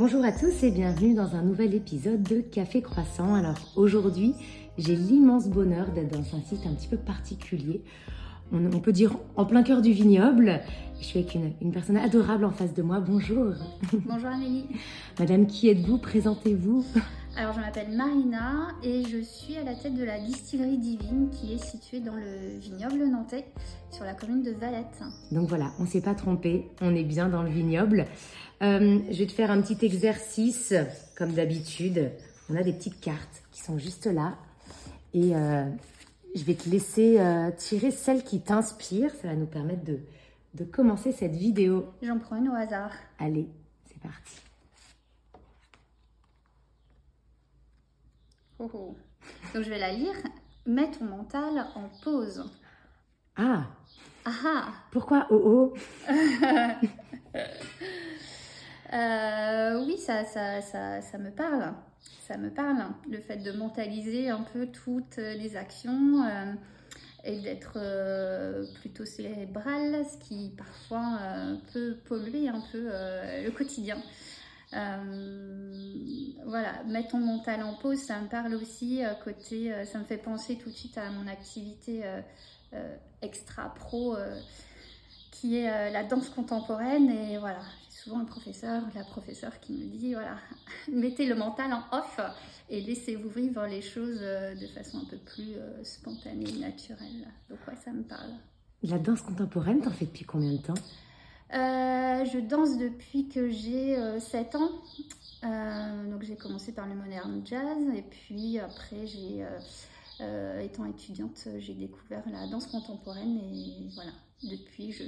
Bonjour à tous et bienvenue dans un nouvel épisode de Café Croissant. Alors aujourd'hui, j'ai l'immense bonheur d'être dans un site un petit peu particulier. On, peut dire en plein cœur du vignoble. Je suis avec une, une personne adorable en face de moi. Bonjour. Bonjour Amélie. Madame, qui êtes-vous? Présentez-vous. Alors je m'appelle Marina et je suis à la tête de la distillerie Divine qui est située dans le vignoble nantais sur la commune de Valette. Donc voilà, on ne s'est pas trompé, on est bien dans le vignoble. Euh, je vais te faire un petit exercice comme d'habitude. On a des petites cartes qui sont juste là et euh, je vais te laisser euh, tirer celle qui t'inspire. Ça va nous permettre de, de commencer cette vidéo. J'en prends une au hasard. Allez, c'est parti. Oh, oh. Donc je vais la lire. Mets ton mental en pause. Ah. Ah. ah. Pourquoi oh oh? Euh, Oui, ça, ça, ça, ça, me parle. Ça me parle. Le fait de mentaliser un peu toutes les actions euh, et d'être euh, plutôt cérébral, ce qui parfois peut polluer un peu le quotidien. Euh, voilà, mettre ton mental en pause, ça me parle aussi euh, côté, euh, ça me fait penser tout de suite à mon activité extra pro qui est la danse contemporaine et voilà, souvent un professeur, la professeure qui me dit voilà, mettez le mental en off et laissez-vous vivre les choses de façon un peu plus spontanée, naturelle. Donc ouais, ça me parle. La danse contemporaine, t'en fais depuis combien de temps? Euh, je danse depuis que j'ai 7 euh, ans. Euh, donc j'ai commencé par le modern jazz et puis après j'ai étant étudiante j'ai découvert la danse contemporaine et voilà depuis je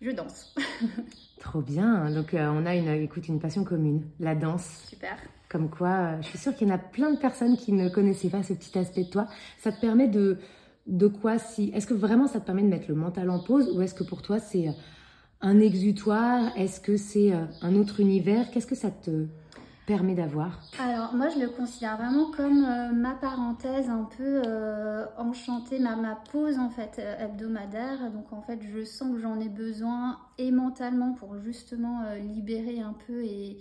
je danse. Trop bien. Donc on a une écoute une passion commune, la danse. Super. Comme quoi, je suis sûre qu'il y en a plein de personnes qui ne connaissaient pas ce petit aspect de toi. Ça te permet de de quoi si Est-ce que vraiment ça te permet de mettre le mental en pause ou est-ce que pour toi c'est un exutoire Est-ce que c'est euh, un autre univers? Qu'est-ce que ça te permet d'avoir? Alors moi je le considère vraiment comme euh, ma parenthèse un peu euh, enchantée, ma, pause en fait hebdomadaire. Donc en fait je sens que j'en ai besoin et mentalement pour justement libérer un peu et,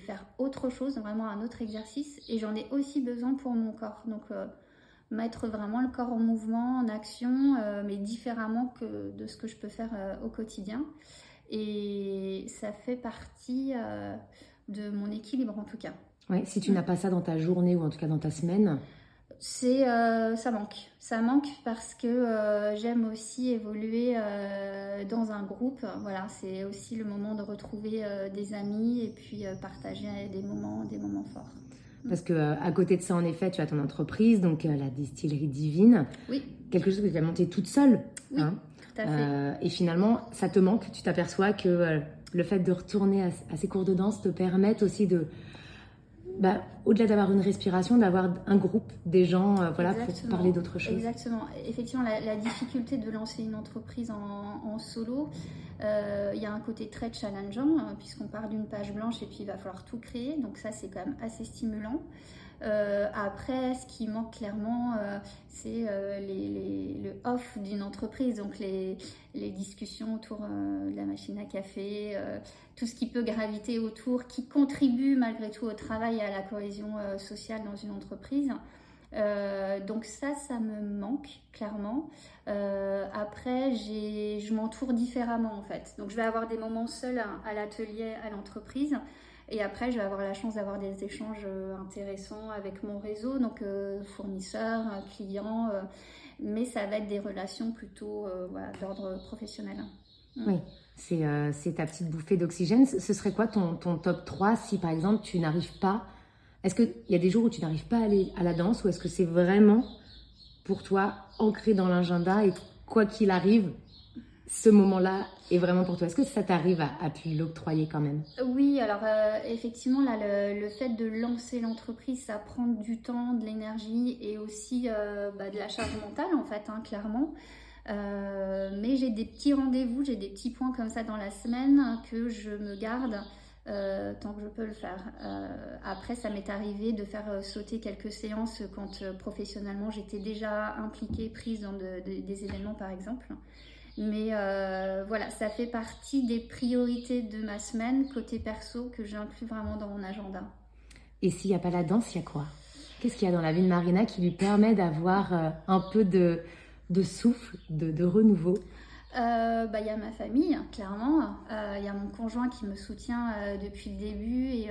faire autre chose, vraiment un autre exercice. Et j'en ai aussi besoin pour mon corps. Donc mettre vraiment le corps en mouvement, en action, euh, mais différemment que de ce que je peux faire euh, au quotidien. Et ça fait partie euh, de mon équilibre en tout cas. Ouais, si tu n'as pas ça dans ta journée ou en tout cas dans ta semaine, c'est ça manque. Ça manque parce que j'aime aussi évoluer dans un groupe. Voilà, c'est aussi le moment de retrouver des amis et puis partager des moments, des moments forts. Parce que euh, à côté de ça, en effet, tu as ton entreprise, donc euh, la distillerie divine. Oui. Quelque chose que tu as monté toute seule. Oui, hein. tout à fait. Euh, et finalement, ça te manque. Tu t'aperçois que le fait de retourner à, ces cours de danse te permet aussi de, bah, au-delà d'avoir une respiration, d'avoir un groupe, des gens, voilà, pour parler d'autres choses. Exactement. Effectivement, la, difficulté de lancer une entreprise en, en solo, euh, il y a un côté très challengeant, hein, puisqu'on part d'une page blanche et puis il va falloir tout créer. Donc ça, c'est quand même assez stimulant. Euh, après, ce qui manque clairement, euh, c'est le off d'une entreprise, donc les, discussions autour de la machine à café, tout ce qui peut graviter autour, qui contribue malgré tout au travail et à la cohésion sociale dans une entreprise. Euh, donc ça, ça me manque clairement. Euh, après, je m'entoure différemment en fait. Donc je vais avoir des moments seuls à, l'atelier, à l'entreprise. Et après, je vais avoir la chance d'avoir des échanges euh, intéressants avec mon réseau, donc fournisseurs, clients. mais ça va être des relations plutôt d'ordre professionnel. Mm. Oui, c'est ta petite bouffée d'oxygène. Ce serait quoi ton, ton top 3 si par exemple tu n'arrives pas? Est-ce qu'il y a des jours où tu n'arrives pas à aller à la danse ou est-ce que c'est vraiment pour toi ancré dans l'agenda et quoi qu'il arrive, ce moment-là est vraiment pour toi Est-ce que ça t'arrive à, à l'octroyer quand même? Oui, alors euh, effectivement, le, fait de lancer l'entreprise, ça prend du temps, de l'énergie et aussi euh, bah, de la charge mentale, en fait, hein, clairement. Euh, mais j'ai des petits rendez-vous, j'ai des petits points comme ça dans la semaine que je me garde tant que je peux le faire. Après, ça m'est arrivé de faire sauter quelques séances quand professionnellement j'étais déjà impliquée, prise dans des événements par exemple. Mais voilà, ça fait partie des priorités de ma semaine côté perso que j'inclus vraiment dans mon agenda. Et s'il n'y a pas la danse, il y a quoi? Qu'est-ce qu'il y a dans la vie de Marina qui lui permet d'avoir un peu de, de souffle, de, renouveau? Bah, il y a ma famille, clairement. Il y a mon conjoint qui me soutient depuis le début et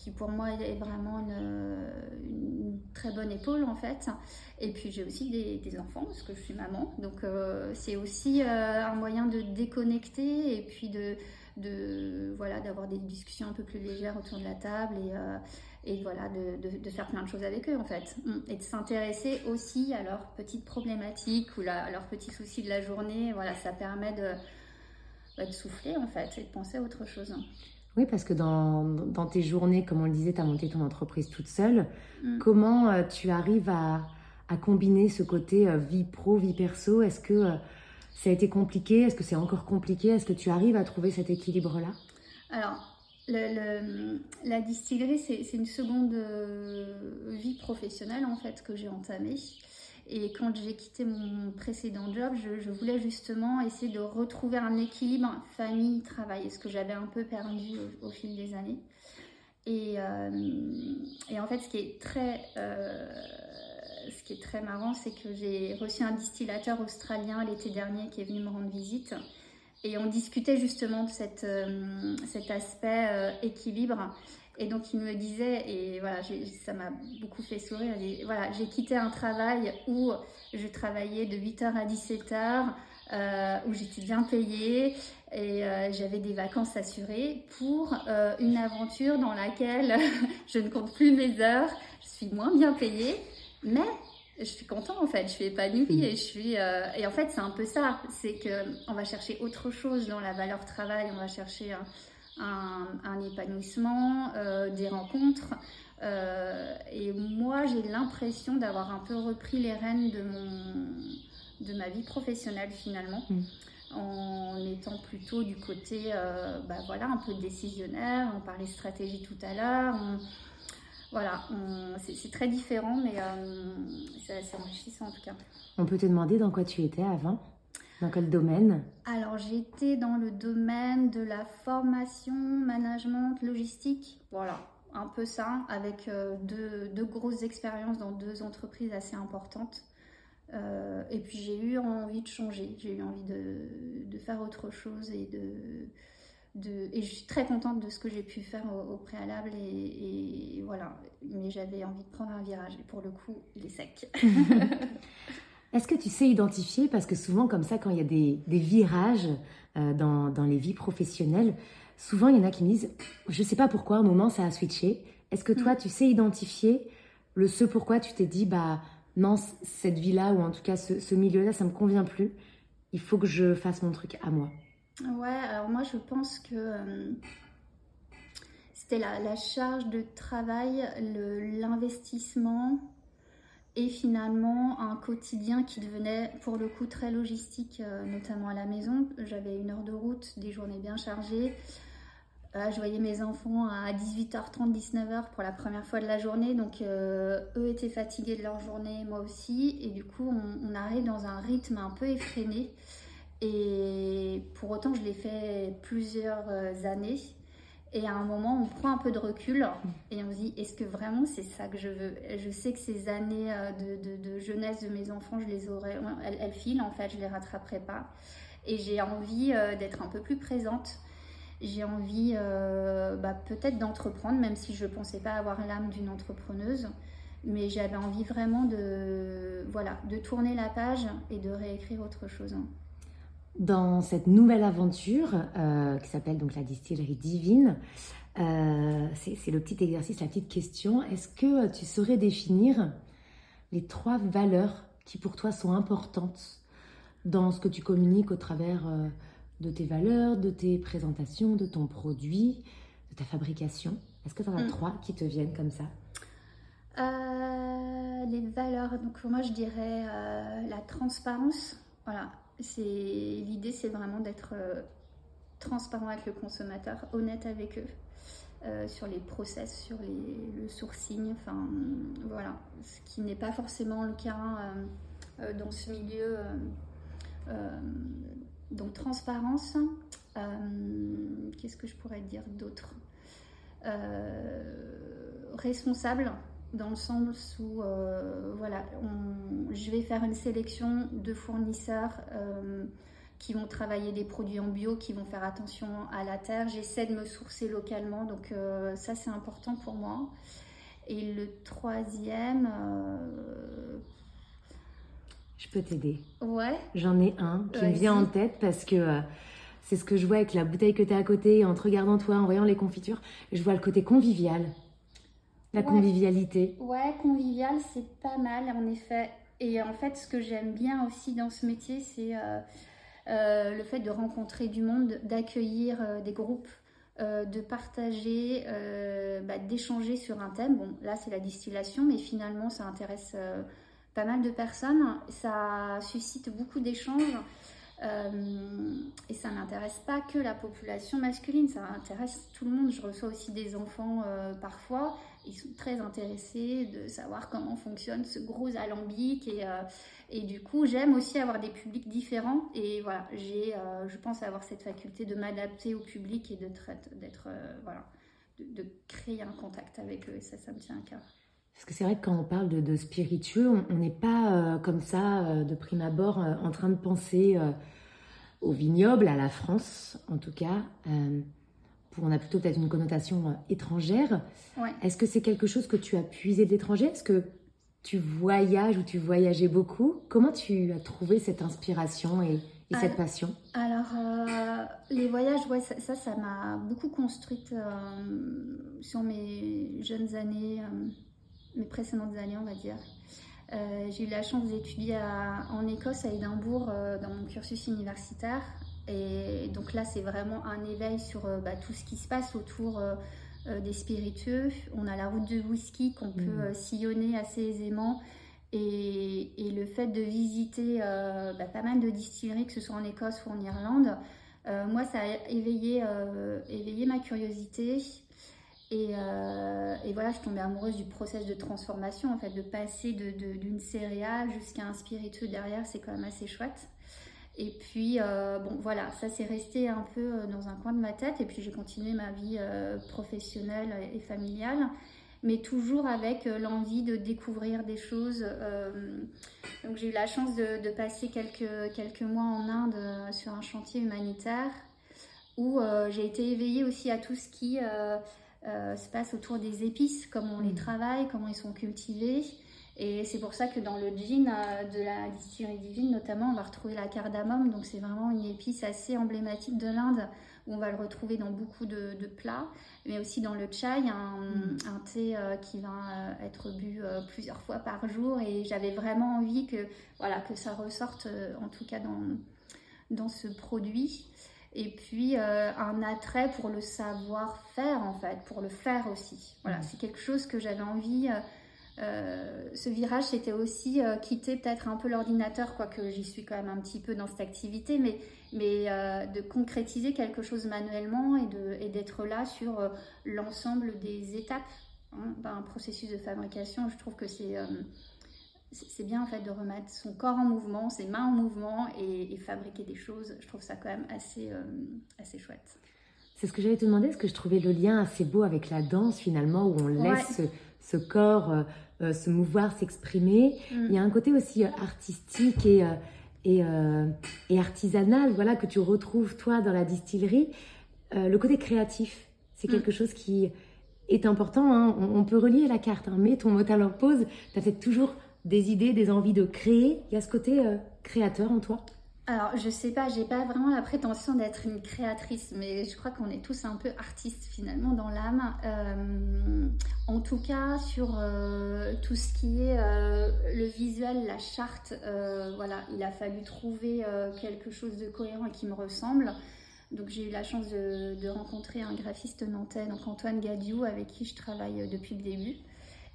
qui pour moi est vraiment une, très bonne épaule en fait. Et puis j'ai aussi des, enfants parce que je suis maman, donc euh, c'est aussi euh, un moyen de déconnecter et puis de, de voilà d'avoir des discussions un peu plus légères autour de la table et, euh, et voilà de, de, faire plein de choses avec eux en fait et de s'intéresser aussi à leurs petites problématiques ou à leurs petits soucis de la journée. Voilà, ça permet de, bah, de souffler en fait et de penser à autre chose. Oui, parce que dans, dans, tes journées, comme on le disait, tu as monté ton entreprise toute seule. Mm. Comment euh, tu arrives à, à, combiner ce côté euh, vie pro, vie perso? Est-ce que euh, ça a été compliqué? Est-ce que c'est encore compliqué? Est-ce que tu arrives à trouver cet équilibre-là? Alors, le, la distillerie, c'est une seconde vie professionnelle en fait que j'ai entamée. Et quand j'ai quitté mon précédent job, je, voulais justement essayer de retrouver un équilibre famille-travail, ce que j'avais un peu perdu au, fil des années. Et, euh, et, en fait, ce qui est très, euh, ce qui est très marrant, c'est que j'ai reçu un distillateur australien l'été dernier qui est venu me rendre visite. Et on discutait justement de cette, euh, cet aspect équilibre. Et donc il me disait, et voilà, ça m'a beaucoup fait sourire, voilà, j'ai quitté un travail où je travaillais de 8h à 17h, euh, où j'étais bien payée et euh, j'avais des vacances assurées pour euh, une aventure dans laquelle je ne compte plus mes heures, je suis moins bien payée, mais je suis contente en fait, je suis épanouie et je suis et en fait c'est un peu ça, c'est que on va chercher autre chose dans la valeur travail, on va chercher épanouissement, euh, des rencontres. Euh, et moi, j'ai l'impression d'avoir un peu repris les rênes de, mon, de ma vie professionnelle finalement. Mm. en étant plutôt du côté euh, bah voilà, un peu décisionnaire. On parlait stratégie tout à l'heure. Voilà, c'est très différent, mais c'est assez enrichissant en tout cas. On peut te demander dans quoi tu étais avant? Dans quel domaine? Alors j'étais dans le domaine de la formation, management, logistique. Voilà, un peu ça, avec euh, deux, grosses expériences dans deux entreprises assez importantes. Euh, et puis j'ai eu envie de changer, j'ai eu envie de, faire autre chose et de, de, et je suis très contente de ce que j'ai pu faire au, préalable et, et, voilà. Mais j'avais envie de prendre un virage et pour le coup, il est sec. Est-ce que tu sais identifier, parce que souvent comme ça, quand il y a des, virages euh, dans, les vies professionnelles, souvent il y en a qui me disent, je ne sais pas pourquoi, à un moment ça a switché. Est-ce que toi, mm. tu sais identifier le ce pourquoi tu t'es dit, bah non, cette vie-là, ou en tout cas ce, milieu-là, ça me convient plus, il faut que je fasse mon truc à moi Ouais, alors moi je pense que euh, c'était la, la, charge de travail, l'investissement et finalement un quotidien qui devenait pour le coup très logistique, euh, notamment à la maison. J'avais une heure de route, des journées bien chargées. Euh, je voyais mes enfants à 18h30, 19h pour la première fois de la journée, donc euh, eux étaient fatigués de leur journée, moi aussi, et du coup on, on arrive dans un rythme un peu effréné. Et pour autant, je l'ai fait plusieurs années. Et à un moment, on prend un peu de recul et on se dit est-ce que vraiment c'est ça que je veux? Je sais que ces années euh, de, jeunesse de mes enfants, je les aurais, elles, filent en fait, je les rattraperai pas. Et j'ai envie euh, d'être un peu plus présente. J'ai envie euh, bah, peut-être d'entreprendre, même si je ne pensais pas avoir l'âme d'une entrepreneuse. Mais j'avais envie vraiment de, voilà, de tourner la page et de réécrire autre chose dans cette nouvelle aventure euh, qui s'appelle donc la distillerie divine. Euh, c'est le petit exercice, la petite question. Est-ce que tu saurais définir les trois valeurs qui pour toi sont importantes dans ce que tu communiques au travers euh, de tes valeurs, de tes présentations, de ton produit, de ta fabrication? Est-ce que tu en as mm. trois qui te viennent comme ça? Les valeurs, donc moi je dirais la transparence. Voilà, l'idée, c'est vraiment d'être euh, transparent avec le consommateur, honnête avec eux. Euh, sur les process, sur le sourcing, enfin voilà, ce qui n'est pas forcément le cas euh, dans ce milieu donc transparence. Qu'est-ce que je pourrais dire d'autre? Responsable dans le sens où voilà, je vais faire une sélection de fournisseurs qui vont travailler des produits en bio, qui vont faire attention à la terre. J'essaie de me sourcer localement, donc euh, ça c'est important pour moi. Et le troisième... Euh, je peux t'aider. Ouais. J'en ai un qui me vient en tête parce que euh, c'est ce que je vois avec la bouteille que tu as à côté, en te regardant toi, en voyant les confitures. Je vois le côté convivial. La convivialité. Ouais, convivial, c'est pas mal en effet. Et en fait, ce que j'aime bien aussi dans ce métier, c'est euh, le fait de rencontrer du monde, d'accueillir euh, des groupes, euh, de partager, bah, d'échanger sur un thème. Bon, là c'est la distillation, mais finalement ça intéresse pas mal de personnes. Ça suscite beaucoup d'échanges. et ça n'intéresse pas que la population masculine, ça intéresse tout le monde. Je reçois aussi des enfants parfois ils sont très intéressés de savoir comment fonctionne ce gros alambic et, euh, et du coup j'aime aussi avoir des publics différents et voilà j'ai euh, je pense avoir cette faculté de m'adapter au public et de d'être euh, voilà de, créer un contact avec eux ça ça me tient à cœur. Parce que c'est vrai que quand on parle de, de spiritueux, on n'est pas comme ça de prime abord en train de penser au vignoble, à la France en tout cas on a plutôt peut-être une connotation euh, étrangère. Est-ce que c'est quelque chose que tu as puisé de l'étranger? Est-ce que tu voyages ou tu voyageais beaucoup? Comment tu as trouvé cette inspiration et, cette passion? Alors, euh, les voyages, ouais, ça, ça m'a beaucoup construite euh, sur mes jeunes années, mes précédentes années, on va dire. j'ai eu la chance d'étudier en Écosse, à Édimbourg, dans mon cursus universitaire. Et donc là, c'est vraiment un éveil sur euh, bah, tout ce qui se passe autour euh, euh, des spiritueux. On a la route de whisky qu'on peut mmh. sillonner assez aisément. Et, le fait de visiter bah, pas mal de distilleries, que ce soit en Écosse ou en Irlande, moi, ça a éveillé, éveillé ma curiosité. Et, voilà, je tombais amoureuse du process de transformation, en fait, de passer d'une de, céréale jusqu'à un spiritueux derrière, c'est quand même assez chouette. Et puis, euh, bon, voilà, ça s'est resté un peu euh, dans un coin de ma tête. Et puis, j'ai continué ma vie euh, professionnelle et familiale, mais toujours avec l'envie de découvrir des choses. donc, j'ai eu la chance de, de, passer quelques, quelques mois en Inde sur un chantier humanitaire où j'ai été éveillée aussi à tout ce qui se passe autour des épices, comment on les mmh. travaille, comment ils sont cultivés. Et c'est pour ça que dans le gin euh, de la distillerie divine, notamment, on va retrouver la cardamome. Donc, c'est vraiment une épice assez emblématique de l'Inde où on va le retrouver dans beaucoup de, plats, mais aussi dans le chai, un, mm. un thé euh, qui va euh, être bu plusieurs fois par jour. Et j'avais vraiment envie que, voilà, que ça ressorte, en tout cas dans, dans ce produit. Et puis un attrait pour le savoir-faire, en fait, pour le faire aussi. Voilà, mm. c'est quelque chose que j'avais envie euh, ce virage, c'était aussi euh, quitter peut-être un peu l'ordinateur, quoique j'y suis quand même un petit peu dans cette activité, mais, mais euh, de concrétiser quelque chose manuellement et d'être là sur l'ensemble des étapes hein, d'un processus de fabrication. Je trouve que c'est c'est bien en fait de remettre son corps en mouvement, ses mains en mouvement et, fabriquer des choses. Je trouve ça quand même assez, assez chouette. C'est ce que j'allais te demander, parce que je trouvais le lien assez beau avec la danse finalement, où on laisse ce, corps euh, se mouvoir, s'exprimer. Mm. Il y a un côté aussi euh, artistique et, euh, et, et, artisanal, voilà, que tu retrouves toi dans la distillerie. le côté créatif, c'est mm. quelque chose qui est important. Hein. On, peut relier la carte, hein. mais ton mot à leur pose, tu as peut-être toujours des idées, des envies de créer. Il y a ce côté créateur en toi alors, je sais pas, j'ai pas vraiment la prétention d'être une créatrice, mais je crois qu'on est tous un peu artistes finalement dans l'âme. Euh, en tout cas, sur euh, tout ce qui est euh, le visuel, la charte, voilà, il a fallu trouver quelque chose de cohérent et qui me ressemble. Donc, j'ai eu la chance de, de, rencontrer un graphiste nantais, donc Antoine Gadiou, avec qui je travaille depuis le début.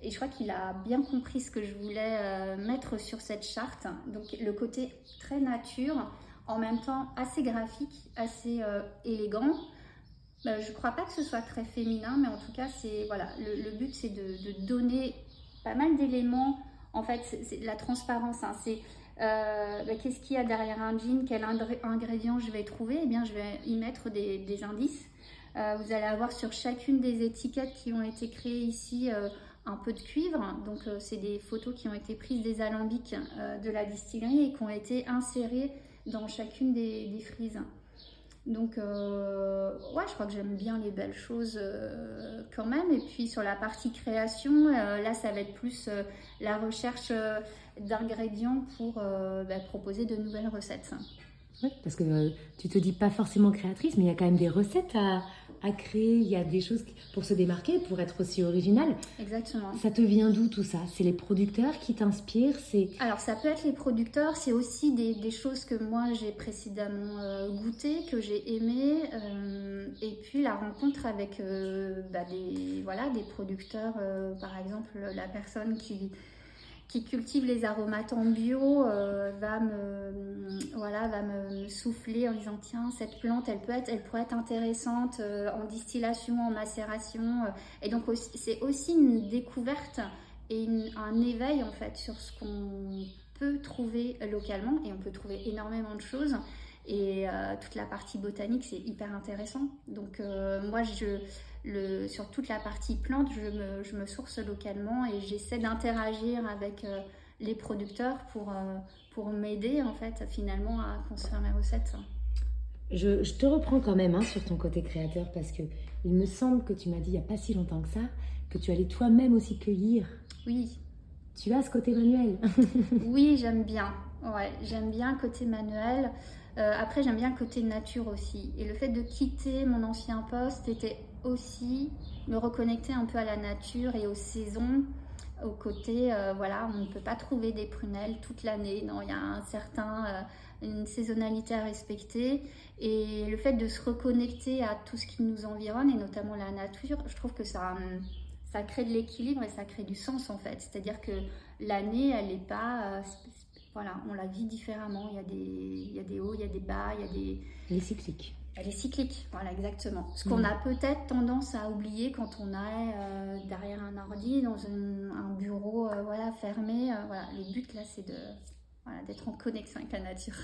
Et je crois qu'il a bien compris ce que je voulais euh, mettre sur cette charte. Donc le côté très nature, en même temps assez graphique, assez euh, élégant. Bah, je ne crois pas que ce soit très féminin, mais en tout cas, c'est voilà, le, but c'est de, donner pas mal d'éléments. En fait, c'est la transparence. Hein. c'est bah, qu'est-ce qu'il y a derrière un jean, quel ingrédient je vais trouver, eh bien je vais y mettre des, indices. vous allez avoir sur chacune des étiquettes qui ont été créées ici un peu de cuivre. Donc c'est des photos qui ont été prises des alambics de la distillerie et qui ont été insérées dans chacune des frises. Donc, euh, ouais, je crois que j'aime bien les belles choses euh, quand même. Et puis sur la partie création, euh, là, ça va être plus la recherche d'ingrédients pour bah, proposer de nouvelles recettes. Oui, parce que tu te dis pas forcément créatrice, mais il y a quand même des recettes à, à créer, il y a des choses pour se démarquer, pour être aussi original. Exactement. Ça te vient d'où tout ça? C'est les producteurs qui t'inspirent c'est... Alors ça peut être les producteurs, c'est aussi des, des, choses que moi j'ai précédemment euh, goûtées, que j'ai aimées, euh, et puis la rencontre avec euh, bah, des, voilà, des producteurs, par exemple la personne qui qui cultive les aromates en bio euh, va me voilà va me souffler en disant tiens cette plante elle peut être elle pourrait être intéressante euh, en distillation en macération euh. et donc c'est aussi une découverte et un éveil en fait sur ce qu'on peut trouver localement et on peut trouver énormément de choses et toute la partie botanique c'est hyper intéressant donc moi je sur toute la partie plante, je me, source localement et j'essaie d'interagir avec euh, les producteurs pour, euh, pour m'aider en fait finalement à construire mes recettes. Je, te reprends quand même hein, sur ton côté créateur parce que il me semble que tu m'as dit il n'y a pas si longtemps que ça que tu allais toi-même aussi cueillir. Oui. Tu as ce côté manuel. oui, j'aime bien. Ouais, j'aime bien le côté manuel. Euh, après, j'aime bien le côté nature aussi. Et le fait de quitter mon ancien poste était aussi me reconnecter un peu à la nature et aux saisons, au côté, euh, voilà, on ne peut pas trouver des prunelles toute l'année. Non, il y a un certain, euh, une saisonnalité à respecter. Et le fait de se reconnecter à tout ce qui nous environne, et notamment la nature, je trouve que ça, ça crée de l'équilibre et ça crée du sens en fait. C'est-à-dire que l'année, elle n'est pas voilà, on la vit différemment. Il y, a des, il y a des hauts, il y a des bas, il y a des. Elle est cyclique. Elle est cyclique, voilà, exactement. Ce qu'on mm. a peut-être tendance à oublier quand on est euh, derrière un ordi, dans un bureau euh, voilà, fermé. Euh, voilà, le but là, c'est de, voilà, d'être en connexion avec la nature.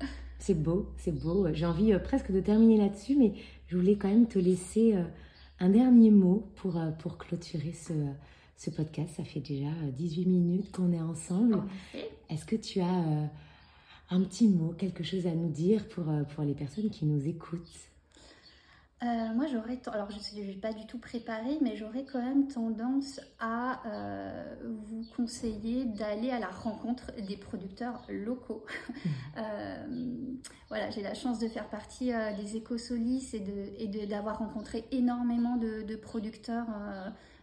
C'est beau, c'est beau. J'ai envie presque de terminer là-dessus, mais je voulais quand même te laisser un dernier mot pour, pour clôturer ce ce podcast. Ça fait déjà 18 euh, minutes qu'on est ensemble. Est-ce que tu as euh, un petit mot, quelque chose à nous dire pour, euh, pour les personnes qui nous écoutent? Moi, j'aurais, alors je ne suis pas du tout préparée, mais j'aurais quand même tendance à vous conseiller d'aller à la rencontre des producteurs locaux. Voilà, j'ai la chance de faire partie des écosolis et, de, et d'avoir rencontré énormément de, de producteurs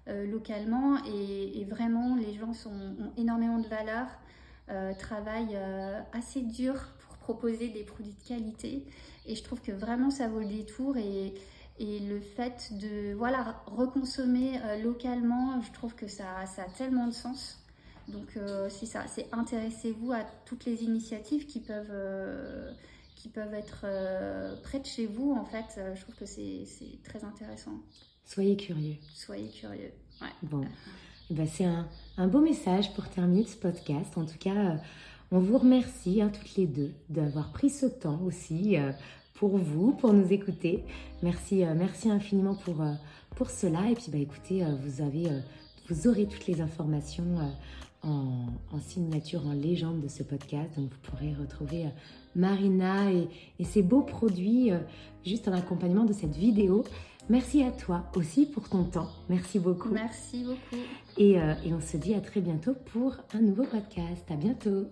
localement et, vraiment les gens sont, ont énormément de valeur, euh, travaillent euh, assez dur pour proposer des produits de qualité et je trouve que vraiment ça vaut le détour et, le fait de voilà reconsommer localement, je trouve que ça, a tellement de sens. Donc c'est ça, c'est intéressez-vous à toutes les initiatives qui peuvent qui peuvent être près de chez vous. En fait, je trouve que c'est très intéressant. Soyez curieux. Soyez curieux. Ouais. Bon, eh ben, c'est un, un, beau message pour terminer ce podcast. En tout cas, euh, on vous remercie hein, toutes les deux d'avoir pris ce temps aussi euh, pour vous, pour nous écouter. Merci, euh, merci infiniment pour, pour cela. Et puis, bah, écoutez, vous, avez, vous aurez toutes les informations en, en, signature, en légende de ce podcast. Donc, vous pourrez retrouver Marina et, et ses beaux produits juste en accompagnement de cette vidéo. Merci à toi aussi pour ton temps. Merci beaucoup. Merci beaucoup. Et, euh, et on se dit à très bientôt pour un nouveau podcast. À bientôt.